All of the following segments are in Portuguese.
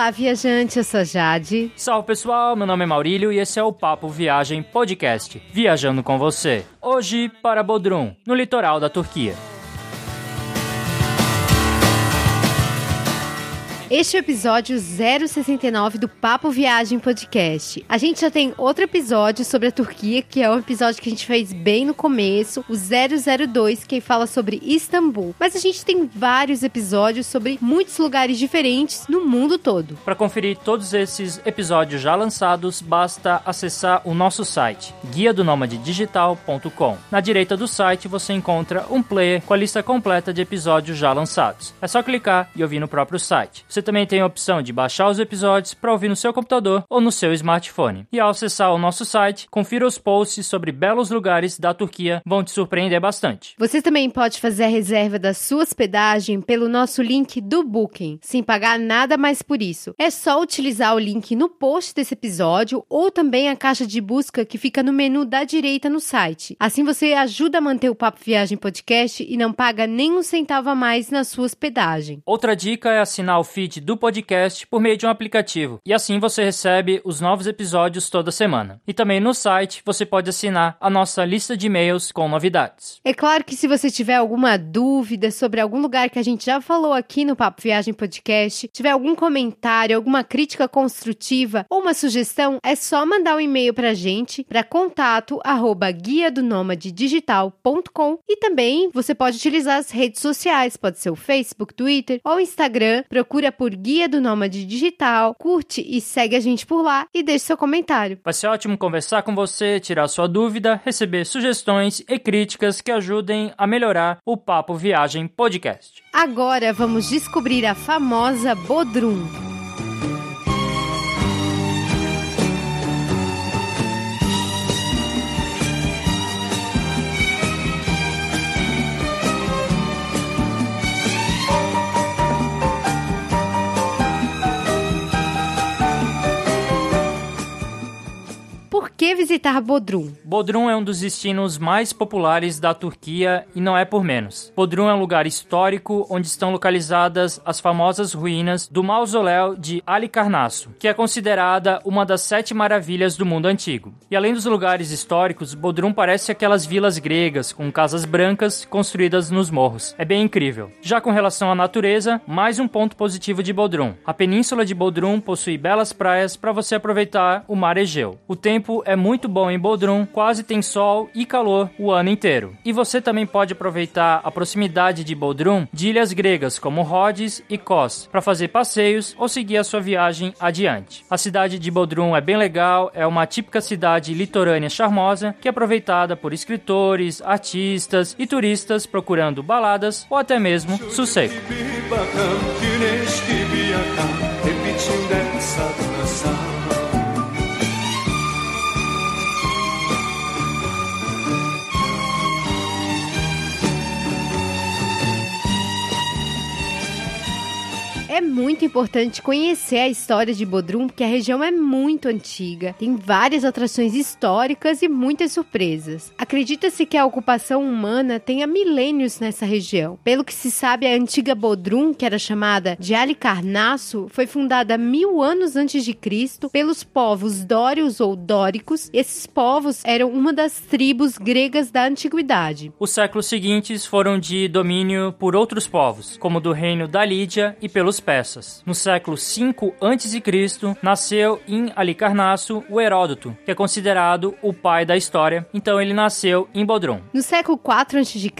Olá, viajante, eu sou Jade. Salve pessoal, meu nome é Maurílio e esse é o Papo Viagem Podcast, viajando com você. Hoje para Bodrum, no litoral da Turquia. Este é o episódio 069 do Papo Viagem Podcast. A gente já tem outro episódio sobre a Turquia, que é um episódio que a gente fez bem no começo, o 002, que fala sobre Istambul. Mas a gente tem vários episódios sobre muitos lugares diferentes no mundo todo. Para conferir todos esses episódios já lançados, basta acessar o nosso site, guia do digital.com. Na direita do site você encontra um player com a lista completa de episódios já lançados. É só clicar e ouvir no próprio site. Você também tem a opção de baixar os episódios para ouvir no seu computador ou no seu smartphone. E ao acessar o nosso site, confira os posts sobre belos lugares da Turquia, vão te surpreender bastante. Você também pode fazer a reserva da sua hospedagem pelo nosso link do Booking, sem pagar nada mais por isso. É só utilizar o link no post desse episódio ou também a caixa de busca que fica no menu da direita no site. Assim você ajuda a manter o Papo Viagem Podcast e não paga nem um centavo a mais na sua hospedagem. Outra dica é assinar o feed feed do podcast por meio de um aplicativo, e assim você recebe os novos episódios toda semana. E também no site você pode assinar a nossa lista de e-mails com novidades. É claro que se você tiver alguma dúvida sobre algum lugar que a gente já falou aqui no Papo Viagem Podcast, tiver algum comentário, alguma crítica construtiva ou uma sugestão, é só mandar um e-mail pra gente para contato arroba guia do digital.com e também você pode utilizar as redes sociais, pode ser o Facebook, Twitter ou Instagram, procura por Guia do Nômade Digital, curte e segue a gente por lá e deixe seu comentário. Vai ser ótimo conversar com você, tirar sua dúvida, receber sugestões e críticas que ajudem a melhorar o Papo Viagem Podcast. Agora vamos descobrir a famosa Bodrum. Que visitar Bodrum? Bodrum é um dos destinos mais populares da Turquia e não é por menos. Bodrum é um lugar histórico onde estão localizadas as famosas ruínas do mausoléu de Halicarnasso, que é considerada uma das sete maravilhas do mundo antigo. E além dos lugares históricos, Bodrum parece aquelas vilas gregas com casas brancas construídas nos morros. É bem incrível. Já com relação à natureza, mais um ponto positivo de Bodrum. A península de Bodrum possui belas praias para você aproveitar o mar Egeu. O tempo é muito bom em Bodrum, quase tem sol e calor o ano inteiro. E você também pode aproveitar a proximidade de Bodrum de ilhas gregas como Rhodes e Kos para fazer passeios ou seguir a sua viagem adiante. A cidade de Bodrum é bem legal, é uma típica cidade litorânea charmosa que é aproveitada por escritores, artistas e turistas procurando baladas ou até mesmo sossego. É muito importante conhecer a história de Bodrum, porque a região é muito antiga, tem várias atrações históricas e muitas surpresas. Acredita-se que a ocupação humana tenha milênios nessa região. Pelo que se sabe, a antiga Bodrum, que era chamada de Alicarnasso, foi fundada mil anos antes de Cristo pelos povos dórios ou dóricos. Esses povos eram uma das tribos gregas da antiguidade. Os séculos seguintes foram de domínio por outros povos, como do reino da Lídia e pelos No século 5 a.C., nasceu em Alicarnasso o Heródoto, que é considerado o pai da história, então ele nasceu em Bodrum. No século 4 a.C.,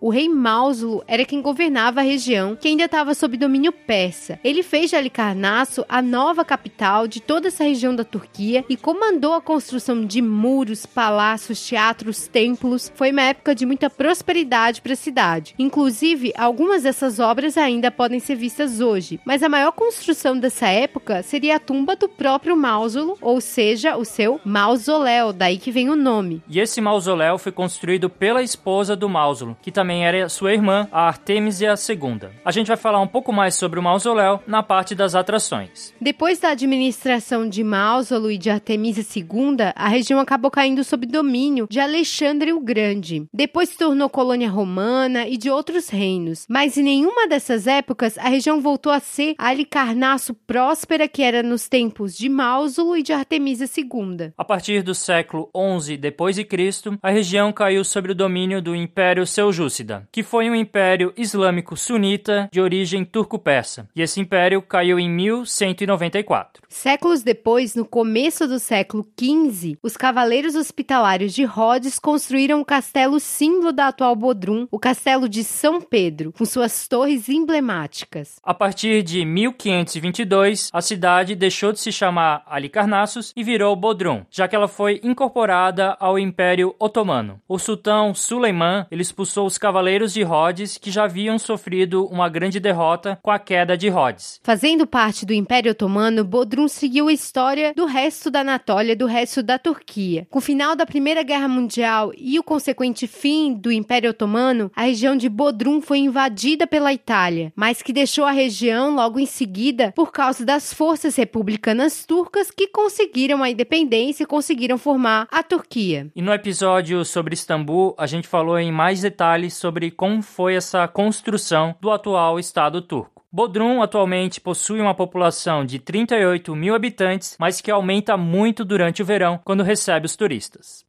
o rei Mausulo era quem governava a região, que ainda estava sob domínio persa. Ele fez de Alicarnasso a nova capital de toda essa região da Turquia e comandou a construção de muros, palácios, teatros, templos. Foi uma época de muita prosperidade para a cidade. Inclusive, algumas dessas obras ainda podem ser vistas hoje hoje, mas a maior construção dessa época seria a tumba do próprio Mausulo, ou seja, o seu mausoléu, daí que vem o nome. E esse mausoléu foi construído pela esposa do Mausulo, que também era sua irmã, a Artemisia II. A gente vai falar um pouco mais sobre o mausoléu na parte das atrações. Depois da administração de Mausulo e de Artemisia II, a região acabou caindo sob domínio de Alexandre o Grande. Depois se tornou colônia romana e de outros reinos, mas em nenhuma dessas épocas a região voltou voltou a ser a Halicarnasso próspera que era nos tempos de Mausulo e de Artemisa II. A partir do século 11 depois de Cristo, a região caiu sob o domínio do Império Seljúcida, que foi um império islâmico sunita de origem turco-persa. E esse império caiu em 1194. Séculos depois, no começo do século XV, os cavaleiros hospitalários de Rhodes construíram o castelo símbolo da atual Bodrum, o castelo de São Pedro, com suas torres emblemáticas. A partir de 1522, a cidade deixou de se chamar Halicarnassos e virou Bodrum, já que ela foi incorporada ao Império Otomano. O sultão Suleiman expulsou os cavaleiros de Rhodes que já haviam sofrido uma grande derrota com a queda de Rhodes. Fazendo parte do Império Otomano, Bodrum seguiu a história do resto da Anatólia do resto da Turquia. Com o final da Primeira Guerra Mundial e o consequente fim do Império Otomano, a região de Bodrum foi invadida pela Itália, mas que deixou a região logo em seguida por causa das forças republicanas turcas que conseguiram a independência e conseguiram formar a Turquia. E no episódio sobre Istambul, a gente falou em mais detalhes sobre como foi essa construção do atual Estado turco. Bodrum atualmente possui uma população de 38 mil habitantes, mas que aumenta muito durante o verão, quando recebe os turistas.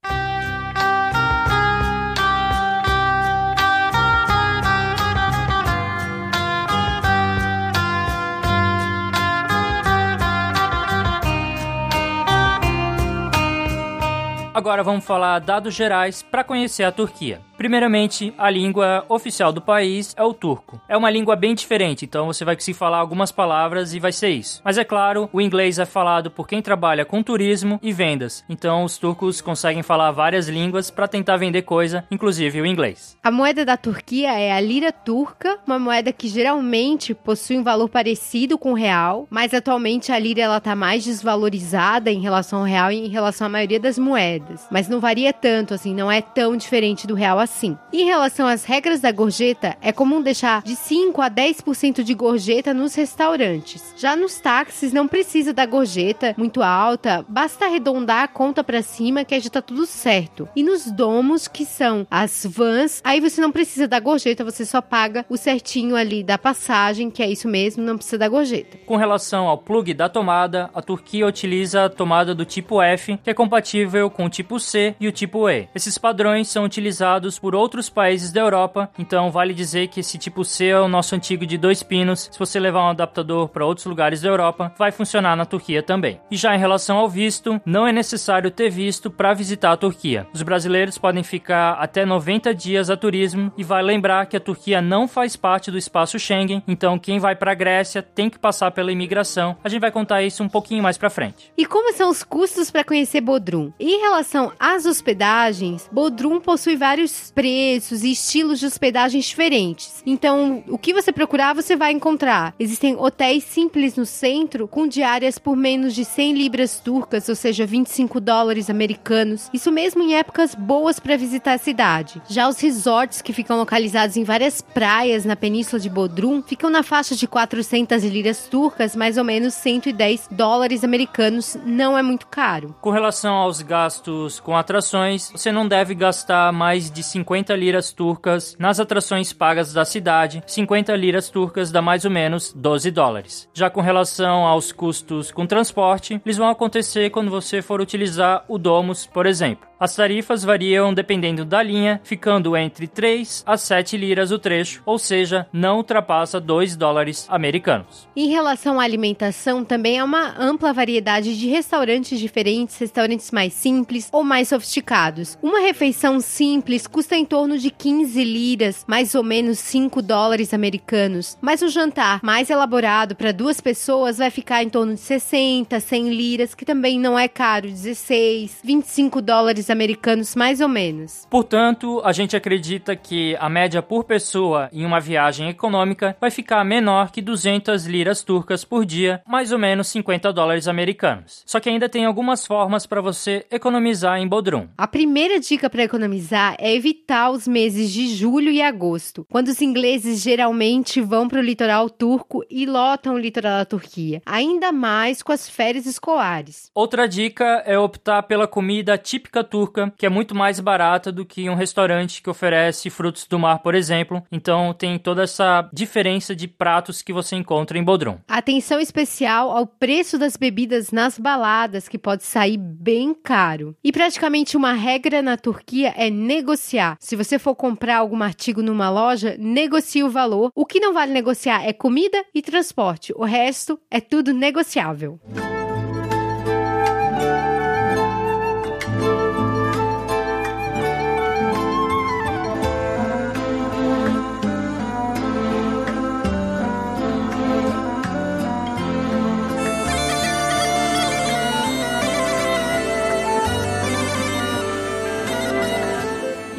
Agora vamos falar dados gerais para conhecer a Turquia. Primeiramente, a língua oficial do país é o turco. É uma língua bem diferente, então você vai conseguir falar algumas palavras e vai ser isso. Mas é claro, o inglês é falado por quem trabalha com turismo e vendas. Então os turcos conseguem falar várias línguas para tentar vender coisa, inclusive o inglês. A moeda da Turquia é a lira turca, uma moeda que geralmente possui um valor parecido com o real, mas atualmente a lira ela tá mais desvalorizada em relação ao real e em relação à maioria das moedas. Mas não varia tanto assim, não é tão diferente do real assim. Em relação às regras da gorjeta, é comum deixar de 5 a 10% de gorjeta nos restaurantes. Já nos táxis não precisa da gorjeta muito alta, basta arredondar a conta para cima que já tá tudo certo. E nos domos, que são as vans, aí você não precisa da gorjeta, você só paga o certinho ali da passagem, que é isso mesmo, não precisa da gorjeta. Com relação ao plug da tomada, a Turquia utiliza a tomada do tipo F, que é compatível com o tipo C e o tipo E. Esses padrões são utilizados por outros países da Europa, então vale dizer que esse tipo C é o nosso antigo de dois pinos. Se você levar um adaptador para outros lugares da Europa, vai funcionar na Turquia também. E já em relação ao visto, não é necessário ter visto para visitar a Turquia. Os brasileiros podem ficar até 90 dias a turismo e vai lembrar que a Turquia não faz parte do espaço Schengen, então quem vai para a Grécia tem que passar pela imigração. A gente vai contar isso um pouquinho mais para frente. E como são os custos para conhecer Bodrum? Em relação às hospedagens, Bodrum possui vários preços e estilos de hospedagens diferentes. Então, o que você procurar, você vai encontrar. Existem hotéis simples no centro com diárias por menos de 100 libras turcas, ou seja, 25 dólares americanos. Isso mesmo em épocas boas para visitar a cidade. Já os resorts que ficam localizados em várias praias na península de Bodrum ficam na faixa de 400 liras turcas, mais ou menos 110 dólares americanos. Não é muito caro. Com relação aos gastos com atrações, você não deve gastar mais de 50 50 liras turcas nas atrações pagas da cidade, 50 liras turcas dá mais ou menos 12 dólares. Já com relação aos custos com transporte, eles vão acontecer quando você for utilizar o Domus, por exemplo. As tarifas variam dependendo da linha, ficando entre 3 a 7 liras o trecho, ou seja, não ultrapassa 2 dólares americanos. Em relação à alimentação, também há uma ampla variedade de restaurantes diferentes, restaurantes mais simples ou mais sofisticados. Uma refeição simples custa em torno de 15 liras, mais ou menos 5 dólares americanos, mas o jantar mais elaborado para duas pessoas vai ficar em torno de 60, 100 liras, que também não é caro, 16, 25 dólares americanos mais ou menos. Portanto, a gente acredita que a média por pessoa em uma viagem econômica vai ficar menor que 200 liras turcas por dia, mais ou menos 50 dólares americanos. Só que ainda tem algumas formas para você economizar em Bodrum. A primeira dica para economizar é evitar os meses de julho e agosto, quando os ingleses geralmente vão para o litoral turco e lotam o litoral da Turquia, ainda mais com as férias escolares. Outra dica é optar pela comida típica turca turca, que é muito mais barata do que um restaurante que oferece frutos do mar, por exemplo. Então tem toda essa diferença de pratos que você encontra em Bodrum. Atenção especial ao preço das bebidas nas baladas, que pode sair bem caro. E praticamente uma regra na Turquia é negociar. Se você for comprar algum artigo numa loja, negocie o valor. O que não vale negociar é comida e transporte. O resto é tudo negociável.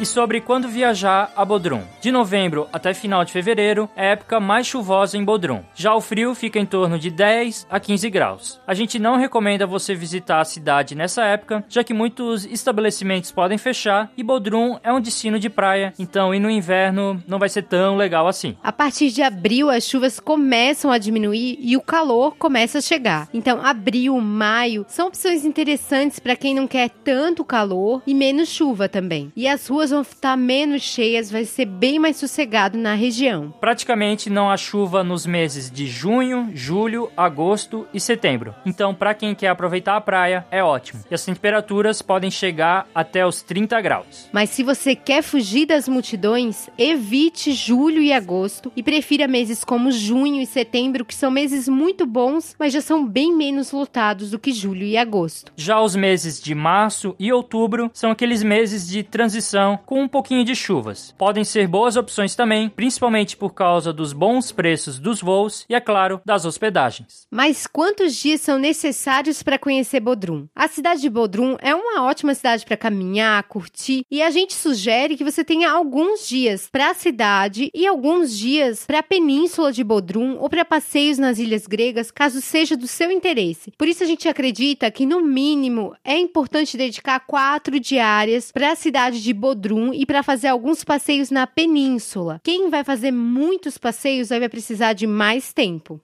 E sobre quando viajar a Bodrum. De novembro até final de fevereiro é a época mais chuvosa em Bodrum. Já o frio fica em torno de 10 a 15 graus. A gente não recomenda você visitar a cidade nessa época, já que muitos estabelecimentos podem fechar e Bodrum é um destino de praia, então ir no inverno não vai ser tão legal assim. A partir de abril as chuvas começam a diminuir e o calor começa a chegar. Então abril, maio são opções interessantes para quem não quer tanto calor e menos chuva também. E as ruas vão estar menos cheias, vai ser bem mais sossegado na região. Praticamente não há chuva nos meses de junho, julho, agosto e setembro. Então, para quem quer aproveitar a praia, é ótimo. E as temperaturas podem chegar até os 30 graus. Mas se você quer fugir das multidões, evite julho e agosto e prefira meses como junho e setembro, que são meses muito bons, mas já são bem menos lotados do que julho e agosto. Já os meses de março e outubro são aqueles meses de transição com um pouquinho de chuvas. Podem ser boas opções também, principalmente por causa dos bons preços dos voos e, é claro, das hospedagens. Mas quantos dias são necessários para conhecer Bodrum? A cidade de Bodrum é uma ótima cidade para caminhar, curtir, e a gente sugere que você tenha alguns dias para a cidade e alguns dias para a península de Bodrum ou para passeios nas ilhas gregas, caso seja do seu interesse. Por isso a gente acredita que no mínimo é importante dedicar quatro diárias para a cidade de Bodrum e para fazer alguns passeios na península. Quem vai fazer muitos passeios vai precisar de mais tempo.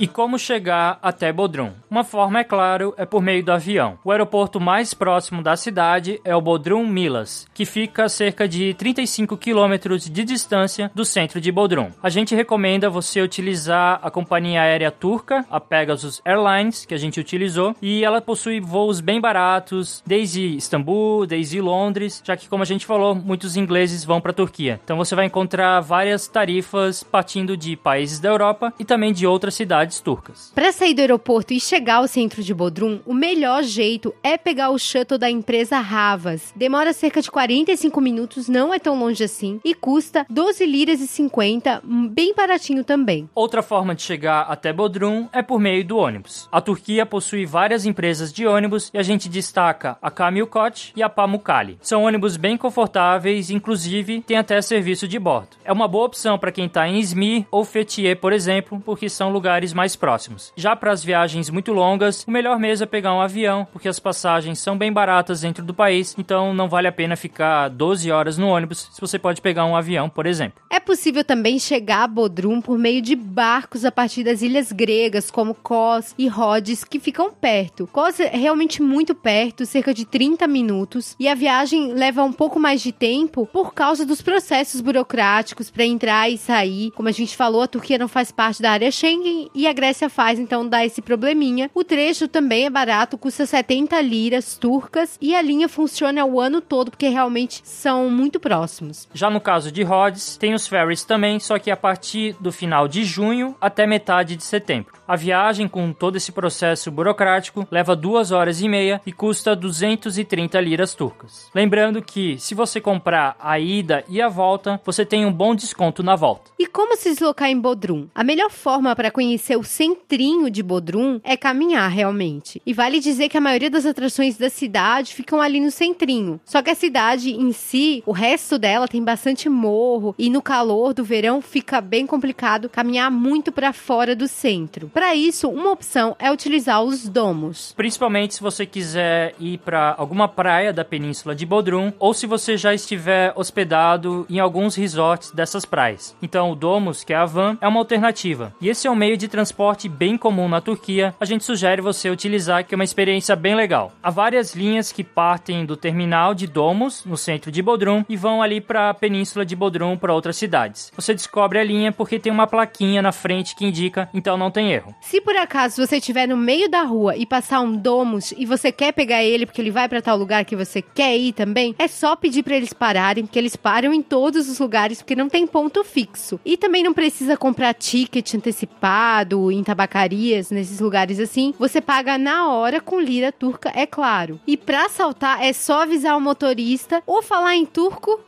E como chegar até Bodrum? Uma forma, é claro, é por meio do avião. O aeroporto mais próximo da cidade é o Bodrum Milas, que fica a cerca de 35 quilômetros de distância do centro de Bodrum. A gente recomenda você utilizar a companhia aérea turca, a Pegasus Airlines, que a gente utilizou, e ela possui voos bem baratos, desde Istambul, desde Londres, já que, como a gente falou, muitos ingleses vão para a Turquia. Então você vai encontrar várias tarifas partindo de países da Europa e também de outras cidades cidades turcas. Para sair do aeroporto e chegar ao centro de Bodrum, o melhor jeito é pegar o shuttle da empresa Ravas. Demora cerca de 45 minutos, não é tão longe assim, e custa 12 liras e 50, bem baratinho também. Outra forma de chegar até Bodrum é por meio do ônibus. A Turquia possui várias empresas de ônibus e a gente destaca a Kamilkot e a Pamukkale. São ônibus bem confortáveis, inclusive tem até serviço de bordo. É uma boa opção para quem está em Izmir ou Fethiye, por exemplo, porque são lugares mais próximos. Já para as viagens muito longas, o melhor mesmo é pegar um avião, porque as passagens são bem baratas dentro do país, então não vale a pena ficar 12 horas no ônibus se você pode pegar um avião, por exemplo. É possível também chegar a Bodrum por meio de barcos a partir das ilhas gregas, como Kos e Rhodes, que ficam perto. Kos é realmente muito perto, cerca de 30 minutos, e a viagem leva um pouco mais de tempo por causa dos processos burocráticos para entrar e sair. Como a gente falou, a Turquia não faz parte da área Schengen e a Grécia faz, então dá esse probleminha. O trecho também é barato, custa 70 liras turcas e a linha funciona o ano todo porque realmente são muito próximos. Já no caso de Rhodes, tem os ferries também, só que a partir do final de junho até metade de setembro. A viagem com todo esse processo burocrático leva duas horas e meia e custa 230 liras turcas. Lembrando que se você comprar a ida e a volta, você tem um bom desconto na volta. E como se deslocar em Bodrum? A melhor forma para conhecer o centrinho de Bodrum é caminhar realmente. E vale dizer que a maioria das atrações da cidade ficam ali no centrinho. Só que a cidade em si, o resto dela tem bastante morro e no calor do verão fica bem complicado caminhar muito para fora do centro. Para isso, uma opção é utilizar os domos. Principalmente se você quiser ir para alguma praia da península de Bodrum ou se você já estiver hospedado em alguns resorts dessas praias. Então, o Domus, que é a van, é uma alternativa. E esse é um meio de transporte bem comum na Turquia. A gente sugere você utilizar, que é uma experiência bem legal. Há várias linhas que partem do terminal de Domus, no centro de Bodrum, e vão ali para a península de Bodrum para outras cidades. Você descobre a linha porque tem uma plaquinha na frente que indica, então não tem erro. Se por acaso você estiver no meio da rua e passar um Domus e você quer pegar ele porque ele vai para tal lugar que você quer ir também, é só pedir para eles pararem, porque eles param em todos os lugares porque não tem ponto fixo. E também não precisa comprar ticket antecipado em tabacarias, nesses lugares assim. Você paga na hora com lira turca, é claro. E para assaltar é só avisar o motorista ou falar em turco.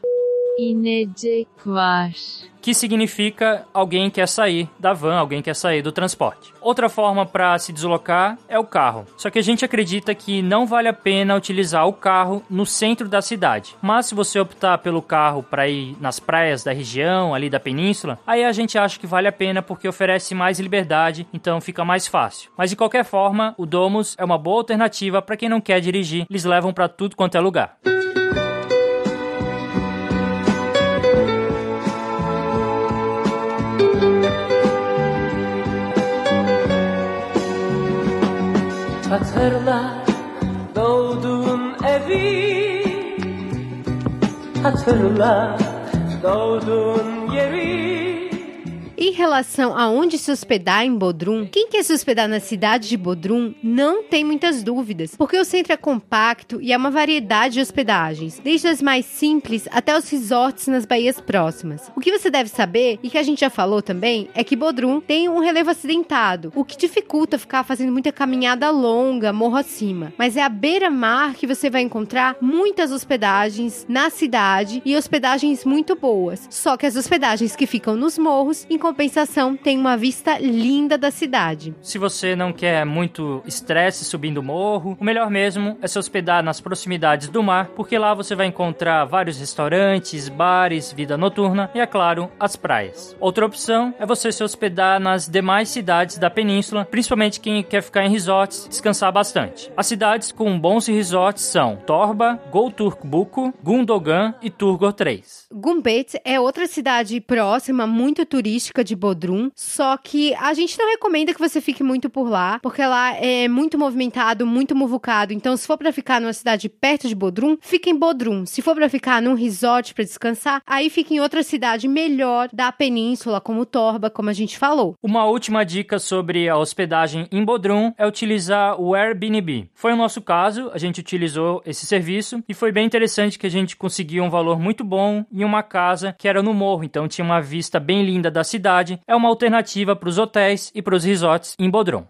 Inecek var que significa alguém quer sair da van, alguém quer sair do transporte. Outra forma para se deslocar é o carro. Só que a gente acredita que não vale a pena utilizar o carro no centro da cidade. Mas se você optar pelo carro para ir nas praias da região, ali da península, aí a gente acha que vale a pena porque oferece mais liberdade, então fica mais fácil. Mas de qualquer forma, o Domus é uma boa alternativa para quem não quer dirigir. Eles levam para tudo quanto é lugar. Hatırla doğduğun evi. Hatırla doğduğun yeri Em relação a onde se hospedar em Bodrum, quem quer se hospedar na cidade de Bodrum não tem muitas dúvidas, porque o centro é compacto e há uma variedade de hospedagens, desde as mais simples até os resorts nas baías próximas. O que você deve saber, e que a gente já falou também, é que Bodrum tem um relevo acidentado, o que dificulta ficar fazendo muita caminhada longa, morro acima. Mas é à beira-mar que você vai encontrar muitas hospedagens na cidade e hospedagens muito boas. Só que as hospedagens que ficam nos morros, em compensação, tem uma vista linda da cidade. Se você não quer muito estresse subindo o morro, o melhor mesmo é se hospedar nas proximidades do mar, porque lá você vai encontrar vários restaurantes, bares, vida noturna e, é claro, as praias. Outra opção é você se hospedar nas demais cidades da península, principalmente quem quer ficar em resorts, descansar bastante. As cidades com bons resorts são Torba, Golturkbuku, Gundogan e Turgor 3. Gumbet é outra cidade próxima, muito turística de Bodrum, só que a gente não recomenda que você fique muito por lá, porque lá é muito movimentado, muito muvucado. Então, se for para ficar numa cidade perto de Bodrum, fique em Bodrum. Se for para ficar num resort para descansar, aí fique em outra cidade melhor da península, como Torba, como a gente falou. Uma última dica sobre a hospedagem em Bodrum é utilizar o Airbnb. Foi o nosso caso, a gente utilizou esse serviço e foi bem interessante que a gente conseguiu um valor muito bom em uma casa que era no morro, então tinha uma vista bem linda da cidade cidade é uma alternativa para os hotéis e para os resorts em Bodrum.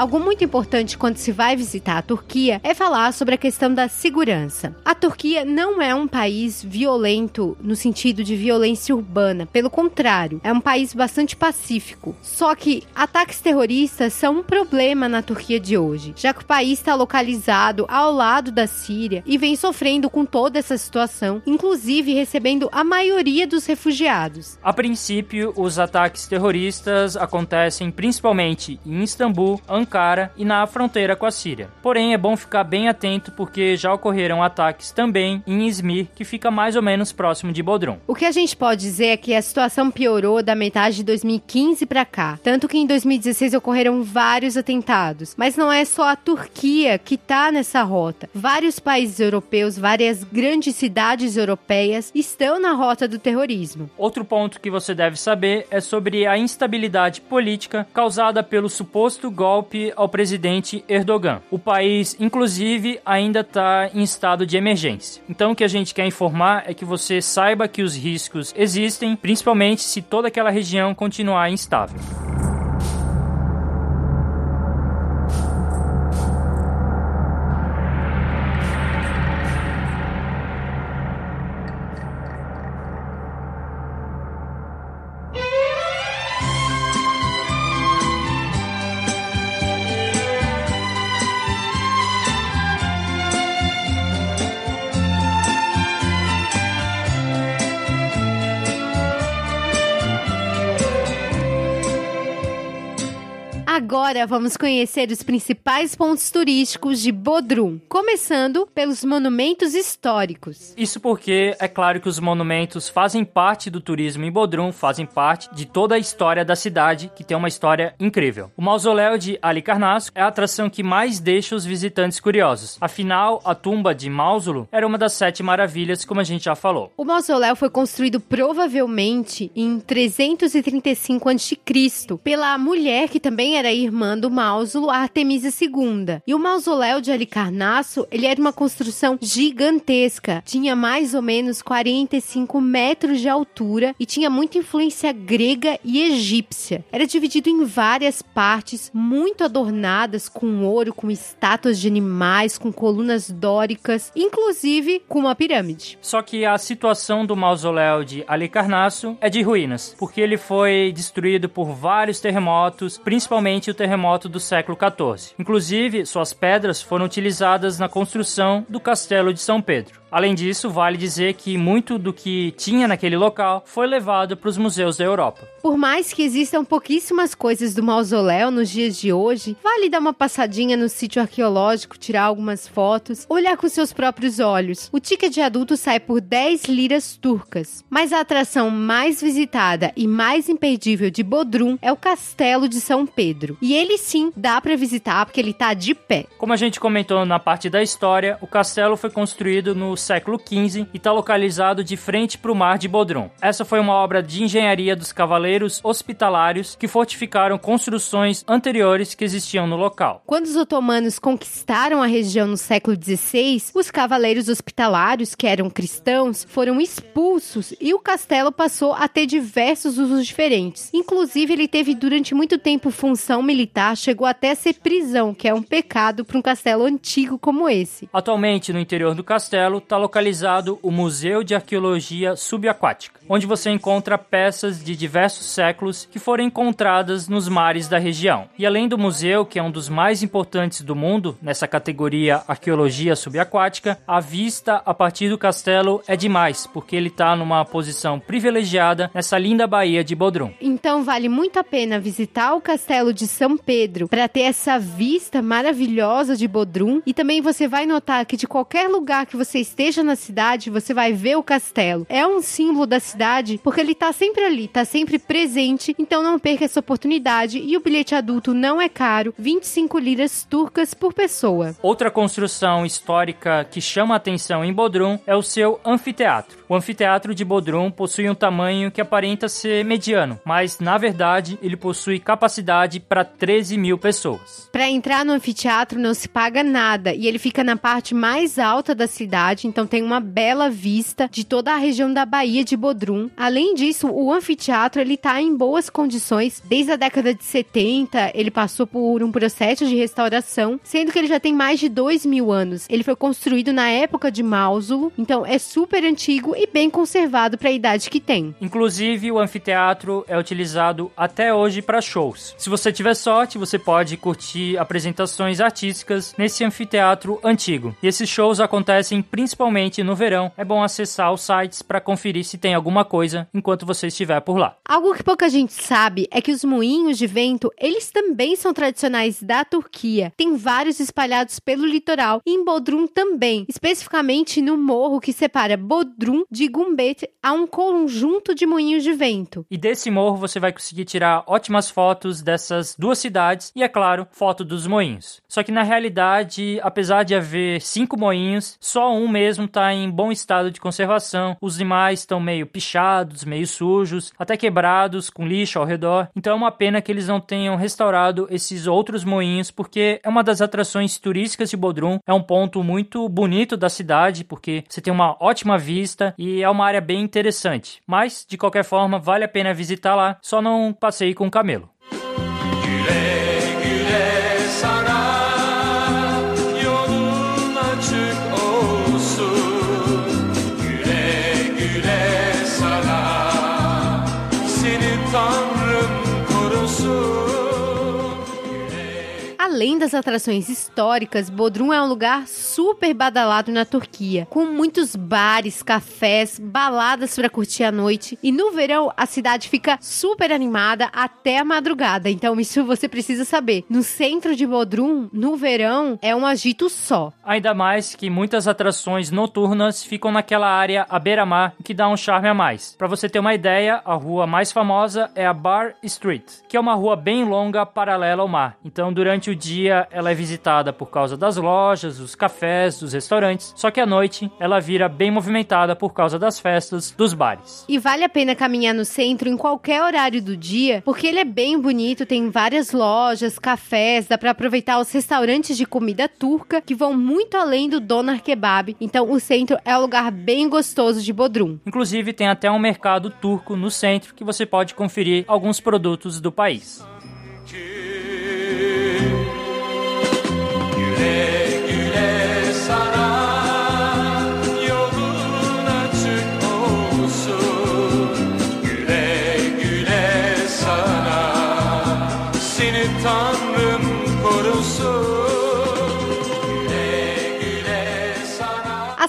Algo muito importante quando se vai visitar a Turquia é falar sobre a questão da segurança. A Turquia não é um país violento no sentido de violência urbana, pelo contrário, é um país bastante pacífico. Só que ataques terroristas são um problema na Turquia de hoje, já que o país está localizado ao lado da Síria e vem sofrendo com toda essa situação, inclusive recebendo a maioria dos refugiados. A princípio, os ataques terroristas acontecem principalmente em Istambul, Ankara Ankara e na fronteira com a Síria. Porém, é bom ficar bem atento porque já ocorreram ataques também em Izmir, que fica mais ou menos próximo de Bodrum. O que a gente pode dizer é que a situação piorou da metade de 2015 para cá, tanto que em 2016 ocorreram vários atentados. Mas não é só a Turquia que tá nessa rota. Vários países europeus, várias grandes cidades europeias estão na rota do terrorismo. Outro ponto que você deve saber é sobre a instabilidade política causada pelo suposto golpe ao presidente Erdogan. O país, inclusive, ainda está em estado de emergência. Então, o que a gente quer informar é que você saiba que os riscos existem, principalmente se toda aquela região continuar instável. Agora vamos conhecer os principais pontos turísticos de Bodrum, começando pelos monumentos históricos. Isso porque é claro que os monumentos fazem parte do turismo em Bodrum, fazem parte de toda a história da cidade, que tem uma história incrível. O mausoléu de Ali Carnasso é a atração que mais deixa os visitantes curiosos. Afinal, a tumba de Mausulo era uma das sete maravilhas, como a gente já falou. O mausoléu foi construído provavelmente em 335 a.C. pela mulher que também era irmã do Mausulo, Artemisa II. E o mausoléu de Alicarnasso, ele era uma construção gigantesca. Tinha mais ou menos 45 metros de altura e tinha muita influência grega e egípcia. Era dividido em várias partes, muito adornadas com ouro, com estátuas de animais, com colunas dóricas, inclusive com uma pirâmide. Só que a situação do mausoléu de Alicarnasso é de ruínas, porque ele foi destruído por vários terremotos, principalmente o terremoto do século XIV. Inclusive, suas pedras foram utilizadas na construção do Castelo de São Pedro. Além disso, vale dizer que muito do que tinha naquele local foi levado para os museus da Europa. Por mais que existam pouquíssimas coisas do mausoléu nos dias de hoje, vale dar uma passadinha no sítio arqueológico, tirar algumas fotos, olhar com seus próprios olhos. O ticket de adulto sai por 10 liras turcas, mas a atração mais visitada e mais imperdível de Bodrum é o Castelo de São Pedro. E ele sim dá para visitar porque ele tá de pé. Como a gente comentou na parte da história, o castelo foi construído no século XV e está localizado de frente para o mar de Bodrum. Essa foi uma obra de engenharia dos cavaleiros hospitalários que fortificaram construções anteriores que existiam no local. Quando os otomanos conquistaram a região no século XVI, os cavaleiros hospitalários, que eram cristãos, foram expulsos e o castelo passou a ter diversos usos diferentes. Inclusive, ele teve durante muito tempo função militar, chegou até a ser prisão, que é um pecado para um castelo antigo como esse. Atualmente, no interior do castelo, está localizado o Museu de Arqueologia Subaquática, onde você encontra peças de diversos séculos que foram encontradas nos mares da região. E além do museu, que é um dos mais importantes do mundo nessa categoria Arqueologia Subaquática, a vista a partir do castelo é demais, porque ele está numa posição privilegiada nessa linda baía de Bodrum. Então vale muito a pena visitar o castelo de São Pedro para ter essa vista maravilhosa de Bodrum e também você vai notar que de qualquer lugar que você esteja na cidade, você vai ver o castelo. É um símbolo da cidade porque ele tá sempre ali, tá sempre presente, então não perca essa oportunidade e o bilhete adulto não é caro, 25 liras turcas por pessoa. Outra construção histórica que chama a atenção em Bodrum é o seu anfiteatro. O anfiteatro de Bodrum possui um tamanho que aparenta ser mediano, mas na verdade ele possui capacidade para 13 mil pessoas. Para entrar no anfiteatro não se paga nada e ele fica na parte mais alta da cidade, então tem uma bela vista de toda a região da Baía de Bodrum. Além disso, o anfiteatro ele tá em boas condições. Desde a década de 70, ele passou por um processo de restauração, sendo que ele já tem mais de dois mil anos. Ele foi construído na época de Mausulo, então é super antigo e bem conservado para a idade que tem. Inclusive, o anfiteatro é utilizado até hoje para shows. Se você tiver sorte, você pode curtir apresentações artísticas nesse anfiteatro antigo. E esses shows acontecem principalmente no verão. É bom acessar os sites para conferir se tem alguma coisa enquanto você estiver por lá. Algo que pouca gente sabe é que os moinhos de vento, eles também são tradicionais da Turquia. Tem vários espalhados pelo litoral e em Bodrum também, especificamente no morro que separa Bodrum de Gumbet, há um conjunto de moinhos de vento. E desse morro você vai conseguir tirar ótimas fotos dessas duas cidades e, é claro, foto dos moinhos. Só que na realidade, apesar de haver cinco moinhos, só um mesmo está em bom estado de conservação. Os demais estão meio pichados, meio sujos, até quebrados, com lixo ao redor. Então é uma pena que eles não tenham restaurado esses outros moinhos, porque é uma das atrações turísticas de Bodrum. É um ponto muito bonito da cidade, porque você tem uma ótima vista e é uma área bem interessante. Mas, de qualquer forma, vale a pena visitar lá, só não passeie com camelo. Além das atrações históricas, Bodrum é um lugar super badalado na Turquia, com muitos bares, cafés, baladas para curtir a noite. E no verão, a cidade fica super animada até a madrugada. Então, isso você precisa saber. No centro de Bodrum, no verão, é um agito só. Ainda mais que muitas atrações noturnas ficam naquela área à beira-mar, que dá um charme a mais. Para você ter uma ideia, a rua mais famosa é a Bar Street, que é uma rua bem longa paralela ao mar. Então, durante o dia, ela é visitada por causa das lojas, dos cafés, dos restaurantes. Só que à noite, ela vira bem movimentada por causa das festas, dos bares. E vale a pena caminhar no centro em qualquer horário do dia, porque ele é bem bonito, tem várias lojas, cafés, dá pra aproveitar os restaurantes de comida turca que vão muito além do doner kebab. Então, o centro é um lugar bem gostoso de Bodrum. Inclusive, tem até um mercado turco no centro que você pode conferir alguns produtos do país. come.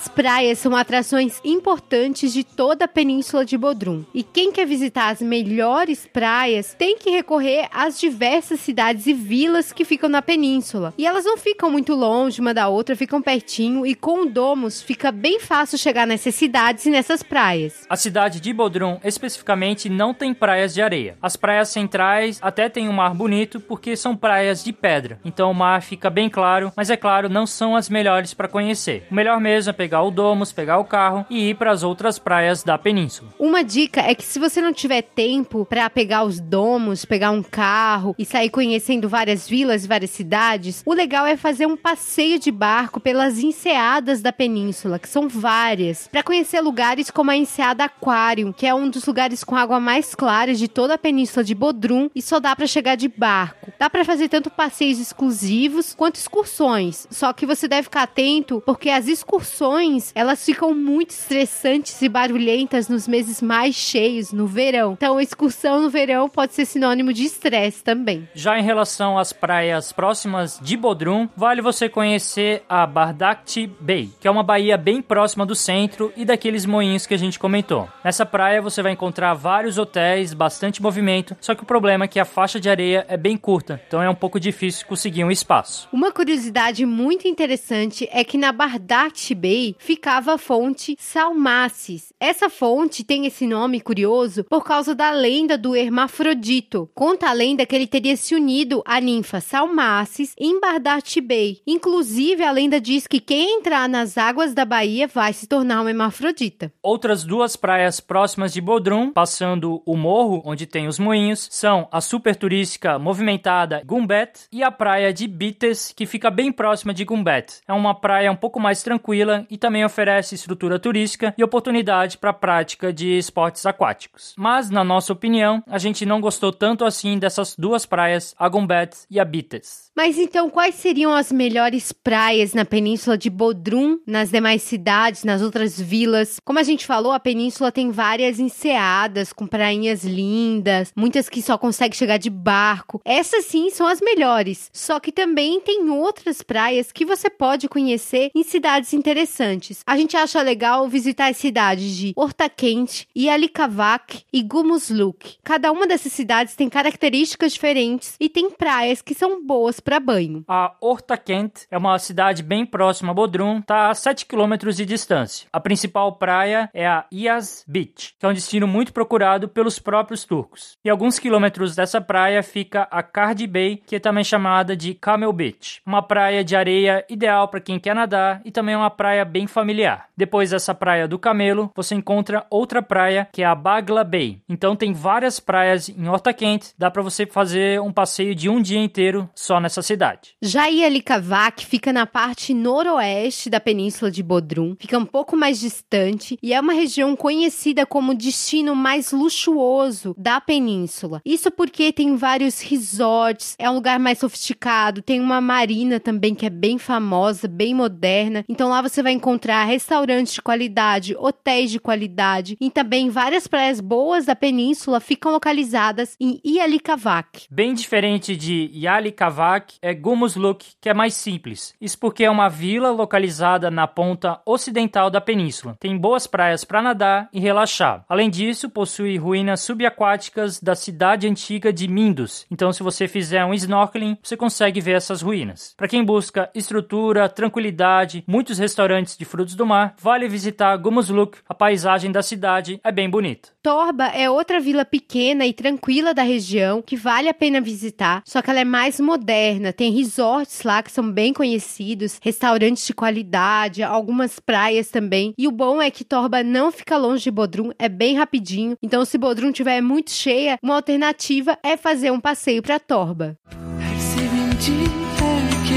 As praias são atrações importantes de toda a península de Bodrum. E quem quer visitar as melhores praias tem que recorrer às diversas cidades e vilas que ficam na península. E elas não ficam muito longe uma da outra, ficam pertinho e com o Domus fica bem fácil chegar nessas cidades e nessas praias. A cidade de Bodrum, especificamente, não tem praias de areia. As praias centrais até têm um mar bonito porque são praias de pedra. Então o mar fica bem claro, mas é claro, não são as melhores para conhecer. O melhor mesmo é pegar o Domus, pegar o carro e ir para as outras praias da península. Uma dica é que se você não tiver tempo pra pegar os domos, pegar um carro e sair conhecendo várias vilas, várias cidades, o legal é fazer um passeio de barco pelas enseadas da península, que são várias, Pra conhecer lugares como a enseada Aquarium, que é um dos lugares com água mais clara de toda a península de Bodrum e só dá pra chegar de barco. Dá pra fazer tanto passeios exclusivos quanto excursões, só que você deve ficar atento porque as excursões, elas ficam muito estressantes e barulhentas nos meses mais cheios, no verão. Então, a excursão no verão pode ser sinônimo de estresse também. Já em relação às praias próximas de Bodrum, vale você conhecer a Bardakti Bay, que é uma baía bem próxima do centro e daqueles moinhos que a gente comentou. Nessa praia você vai encontrar vários hotéis, bastante movimento, só que o problema é que a faixa de areia é bem curta, então é um pouco difícil conseguir um espaço. Uma curiosidade muito interessante é que na Bardakti Bay ficava a fonte Salmacis. Essa fonte tem esse nome curioso por causa da lenda do hermafrodito. Conta a lenda que ele teria se unido à ninfa Salmacis em Bardakti Bay. Inclusive, a lenda diz que quem entrar nas águas da baía vai se tornar um hermafrodita. Outras duas praias próximas de Bodrum, passando o morro onde tem os moinhos, são a super turística movimentada Gumbet e a praia de Bites, que fica bem próxima de Gumbet. É uma praia um pouco mais tranquila e também oferece estrutura turística e oportunidade para a prática de esportes aquáticos. Mas, na nossa opinião, a gente não gostou tanto assim dessas duas praias, a Gumbet e a Bites. Mas então, quais seriam as melhores praias na península de Bodrum, nas demais cidades, nas outras vilas? Como a gente falou, a península tem várias enseadas, com prainhas lindas, muitas que só consegue chegar de barco. Essas sim são as melhores. Só que também tem outras praias que você pode conhecer em cidades interessantes. A gente acha legal visitar as cidades de Ortaquente, Yalikavak e Gumusluk. Cada uma dessas cidades tem características diferentes e tem praias que são boas para banho. A Ortakent é uma cidade bem próxima a Bodrum, está a 7 km de distância. A principal praia é a Iaz Beach, que é um destino muito procurado pelos próprios turcos. E alguns quilômetros dessa praia fica a Cardi Bay, que é também chamada de Camel Beach, uma praia de areia ideal para quem quer nadar e também é uma praia bem familiar. Depois dessa praia do Camelo, você encontra outra praia que é a Bagla Bay. Então tem várias praias em Ortakent, dá para você fazer um passeio de um dia inteiro só nessa cidade. Já Yalikavak fica na parte noroeste da península de Bodrum, fica um pouco mais distante e é uma região conhecida como destino mais luxuoso da península. Isso porque tem vários resorts, é um lugar mais sofisticado, tem uma marina também que é bem famosa, bem moderna. Então lá você vai encontrar restaurantes de qualidade, hotéis de qualidade e também várias praias boas da península ficam localizadas em Ialikavak. Bem diferente de Yalikavak é Gumusluk, que é mais simples. Isso porque é uma vila localizada na ponta ocidental da península. Tem boas praias para nadar e relaxar. Além disso, possui ruínas subaquáticas da cidade antiga de Mindus. Então, se você fizer um snorkeling, você consegue ver essas ruínas. Para quem busca estrutura, tranquilidade, muitos restaurantes de frutos do mar, vale visitar Gumusluk. A paisagem da cidade é bem bonita. Torba é outra vila pequena e tranquila da região que vale a pena visitar, só que ela é mais moderna. Tem resorts lá que são bem conhecidos, restaurantes de qualidade, algumas praias também. E o bom é que Torba não fica longe de Bodrum, é bem rapidinho. Então, se Bodrum tiver muito cheia, uma alternativa é fazer um passeio para Torba.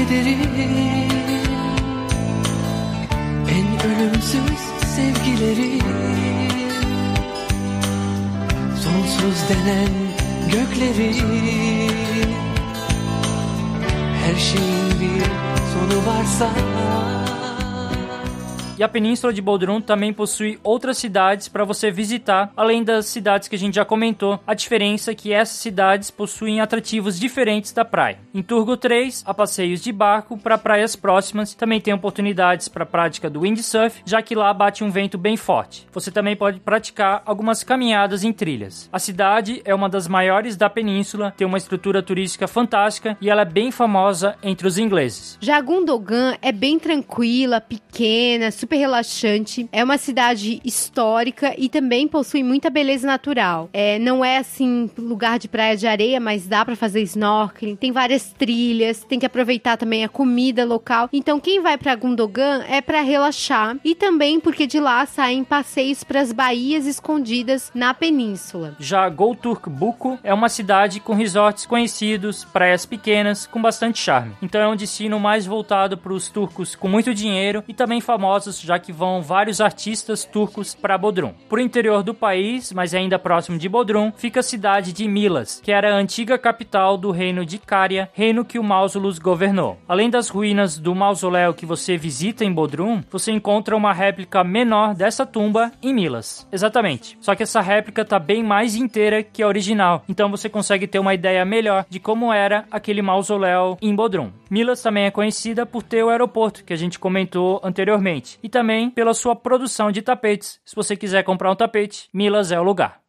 Her En ölümsüz sevgileri. Sonsuz denen gökleri. Her şeyin bir sonu varsa E a Península de Bodrum também possui outras cidades para você visitar, além das cidades que a gente já comentou. A diferença é que essas cidades possuem atrativos diferentes da praia. Em Turgo 3, há passeios de barco para praias próximas, também tem oportunidades para a prática do windsurf, já que lá bate um vento bem forte. Você também pode praticar algumas caminhadas em trilhas. A cidade é uma das maiores da península, tem uma estrutura turística fantástica e ela é bem famosa entre os ingleses. Já Gundogan é bem tranquila, pequena, super relaxante. É uma cidade histórica e também possui muita beleza natural. É, não é assim lugar de praia de areia, mas dá para fazer snorkeling. Tem várias trilhas, tem que aproveitar também a comida local. Então quem vai para Gundogan é para relaxar e também porque de lá saem passeios para as baías escondidas na península. Já Golturk Buco é uma cidade com resorts conhecidos, praias pequenas, com bastante charme. Então é um destino mais voltado para os turcos com muito dinheiro e também famosos, já que vão vários artistas turcos para Bodrum. Por interior do país, mas ainda próximo de Bodrum, fica a cidade de Milas, que era a antiga capital do reino de Cária, reino que o Mausolus governou. Além das ruínas do mausoléu que você visita em Bodrum, você encontra uma réplica menor dessa tumba em Milas. Exatamente. Só que essa réplica tá bem mais inteira que a original, então você consegue ter uma ideia melhor de como era aquele mausoléu em Bodrum. Milas também é conhecida por ter o aeroporto que a gente comentou anteriormente e também pela sua produção de tapetes. Se você quiser comprar um tapete, Milas é o lugar.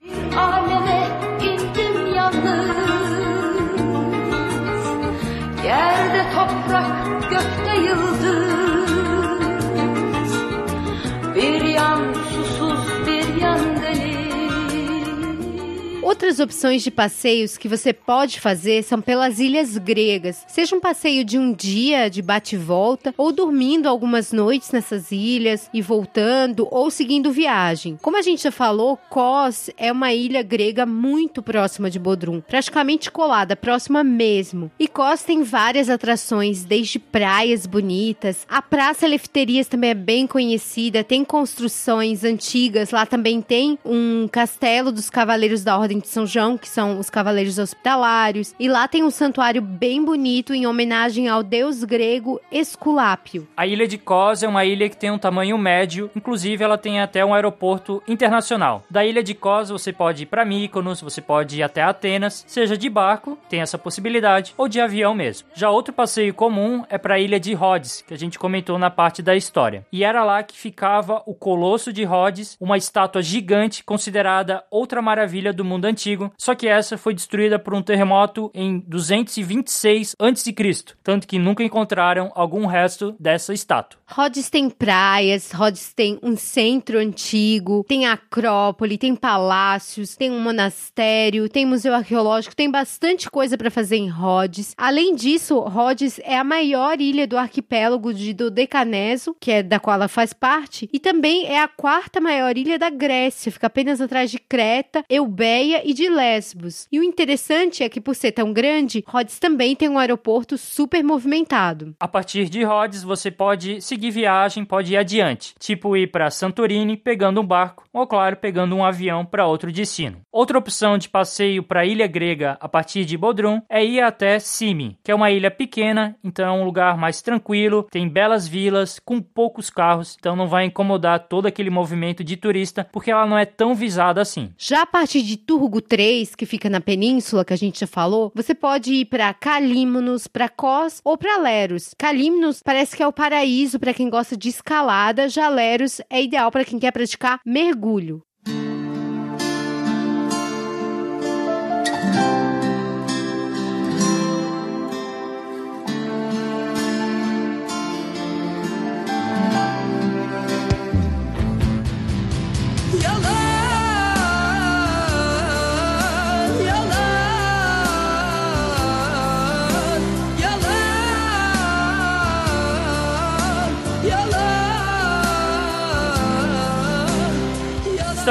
Outras opções de passeios que você pode fazer são pelas ilhas gregas. Seja um passeio de um dia de bate e volta, ou dormindo algumas noites nessas ilhas e voltando, ou seguindo viagem. Como a gente já falou, Kos é uma ilha grega muito próxima de Bodrum, praticamente colada, próxima mesmo. E Kos tem várias atrações, desde praias bonitas, a Praça Lefterias também é bem conhecida, tem construções antigas, lá também tem um castelo dos Cavaleiros da Ordem de São João, que são os Cavaleiros Hospitalários, e lá tem um santuário bem bonito em homenagem ao deus grego Esculápio. A ilha de Kos é uma ilha que tem um tamanho médio, inclusive ela tem até um aeroporto internacional. Da ilha de Kos você pode ir para Mykonos, você pode ir até Atenas, seja de barco, tem essa possibilidade, ou de avião mesmo. Já outro passeio comum é para a ilha de Rhodes, que a gente comentou na parte da história. E era lá que ficava o Colosso de Rhodes, uma estátua gigante considerada outra maravilha do mundo antigo, só que essa foi destruída por um terremoto em 226 a.C., tanto que nunca encontraram algum resto dessa estátua. Rhodes tem praias, Rhodes tem um centro antigo, tem acrópole, tem palácios, tem um monastério, tem museu arqueológico, tem bastante coisa para fazer em Rhodes. Além disso, Rhodes é a maior ilha do arquipélago de Dodecaneso, que é da qual ela faz parte, e também é a quarta maior ilha da Grécia, fica apenas atrás de Creta, Eubeia e de Lesbos. E o interessante é que, por ser tão grande, Rhodes também tem um aeroporto super movimentado. A partir de Rhodes, você pode seguir viagem, pode ir adiante, tipo ir para Santorini pegando um barco, ou claro, pegando um avião para outro destino. Outra opção de passeio para a ilha grega a partir de Bodrum é ir até Simi, que é uma ilha pequena, então é um lugar mais tranquilo, tem belas vilas com poucos carros, então não vai incomodar todo aquele movimento de turista, porque ela não é tão visada assim. Já a partir de Turgo 3, que fica na península, que a gente já falou, você pode ir para Calímenos, para Kos ou para Leros. Calímenos parece que é o paraíso para quem gosta de escalada, já Leros é ideal para quem quer praticar mergulho.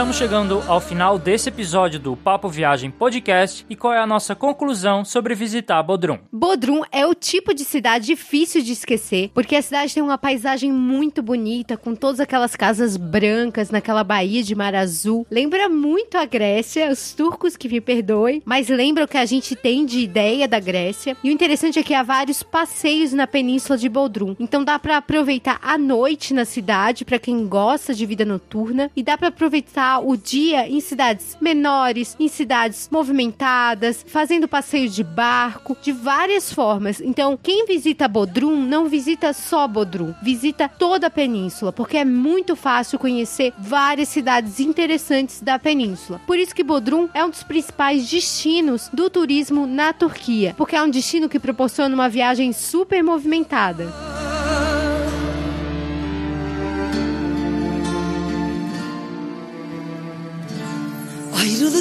Estamos chegando ao final desse episódio do Papo Viagem Podcast e qual é a nossa conclusão sobre visitar Bodrum? Bodrum é o tipo de cidade difícil de esquecer, porque a cidade tem uma paisagem muito bonita, com todas aquelas casas brancas naquela baía de mar azul. Lembra muito a Grécia, os turcos que me perdoem, mas lembra o que a gente tem de ideia da Grécia. E o interessante é que há vários passeios na península de Bodrum. Então dá para aproveitar a noite na cidade para quem gosta de vida noturna e dá para aproveitar o dia em cidades menores, em cidades movimentadas, fazendo passeio de barco, de várias formas. Então, quem visita Bodrum não visita só Bodrum, visita toda a península, porque é muito fácil conhecer várias cidades interessantes da península. Por isso que Bodrum é um dos principais destinos do turismo na Turquia, porque é um destino que proporciona uma viagem super movimentada.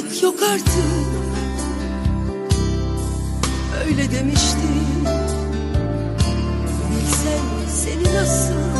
Ayrılık yok artık. Öyle demişti Bilsen seni nasıl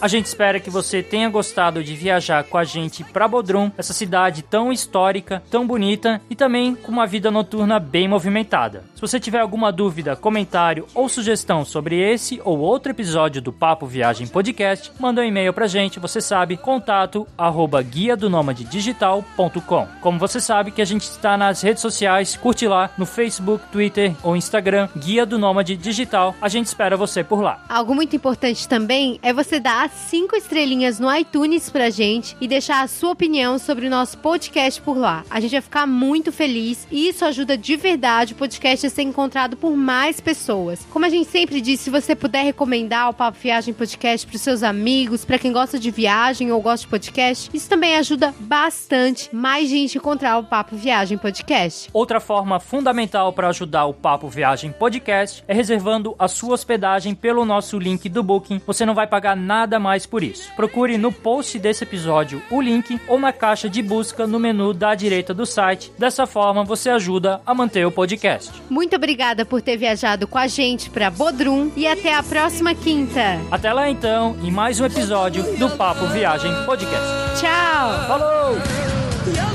A gente espera que você tenha gostado de viajar com a gente para Bodrum, essa cidade tão histórica, tão bonita e também com uma vida noturna bem movimentada. Se você tiver alguma dúvida, comentário ou sugestão sobre esse ou outro episódio do Papo Viagem Podcast, manda um e-mail pra gente, você sabe, contato arroba guia do digital.com. Como você sabe que a gente está nas redes sociais, curte lá no Facebook, Twitter ou Instagram, Guia do Nômade Digital. A gente espera você por lá. Algo muito importante também é você dar cinco estrelinhas no iTunes pra gente e deixar a sua opinião sobre o nosso podcast por lá. A gente vai ficar muito feliz e isso ajuda de verdade o podcast a ser encontrado por mais pessoas. Como a gente sempre diz, se você puder recomendar o Papo Viagem Podcast pros seus amigos, para quem gosta de viagem ou gosta de podcast, isso também ajuda bastante mais gente a encontrar o Papo Viagem Podcast. Outra forma fundamental para ajudar o Papo Viagem Podcast é reservando a sua hospedagem pelo nosso link do Booking. Você não vai pagar nada mais por isso. Procure no post desse episódio o link ou na caixa de busca no menu da direita do site. Dessa forma, você ajuda a manter o podcast. Muito obrigada por ter viajado com a gente para Bodrum e até a próxima quinta. Até lá então, em mais um episódio do Papo Viagem Podcast. Tchau! Falou!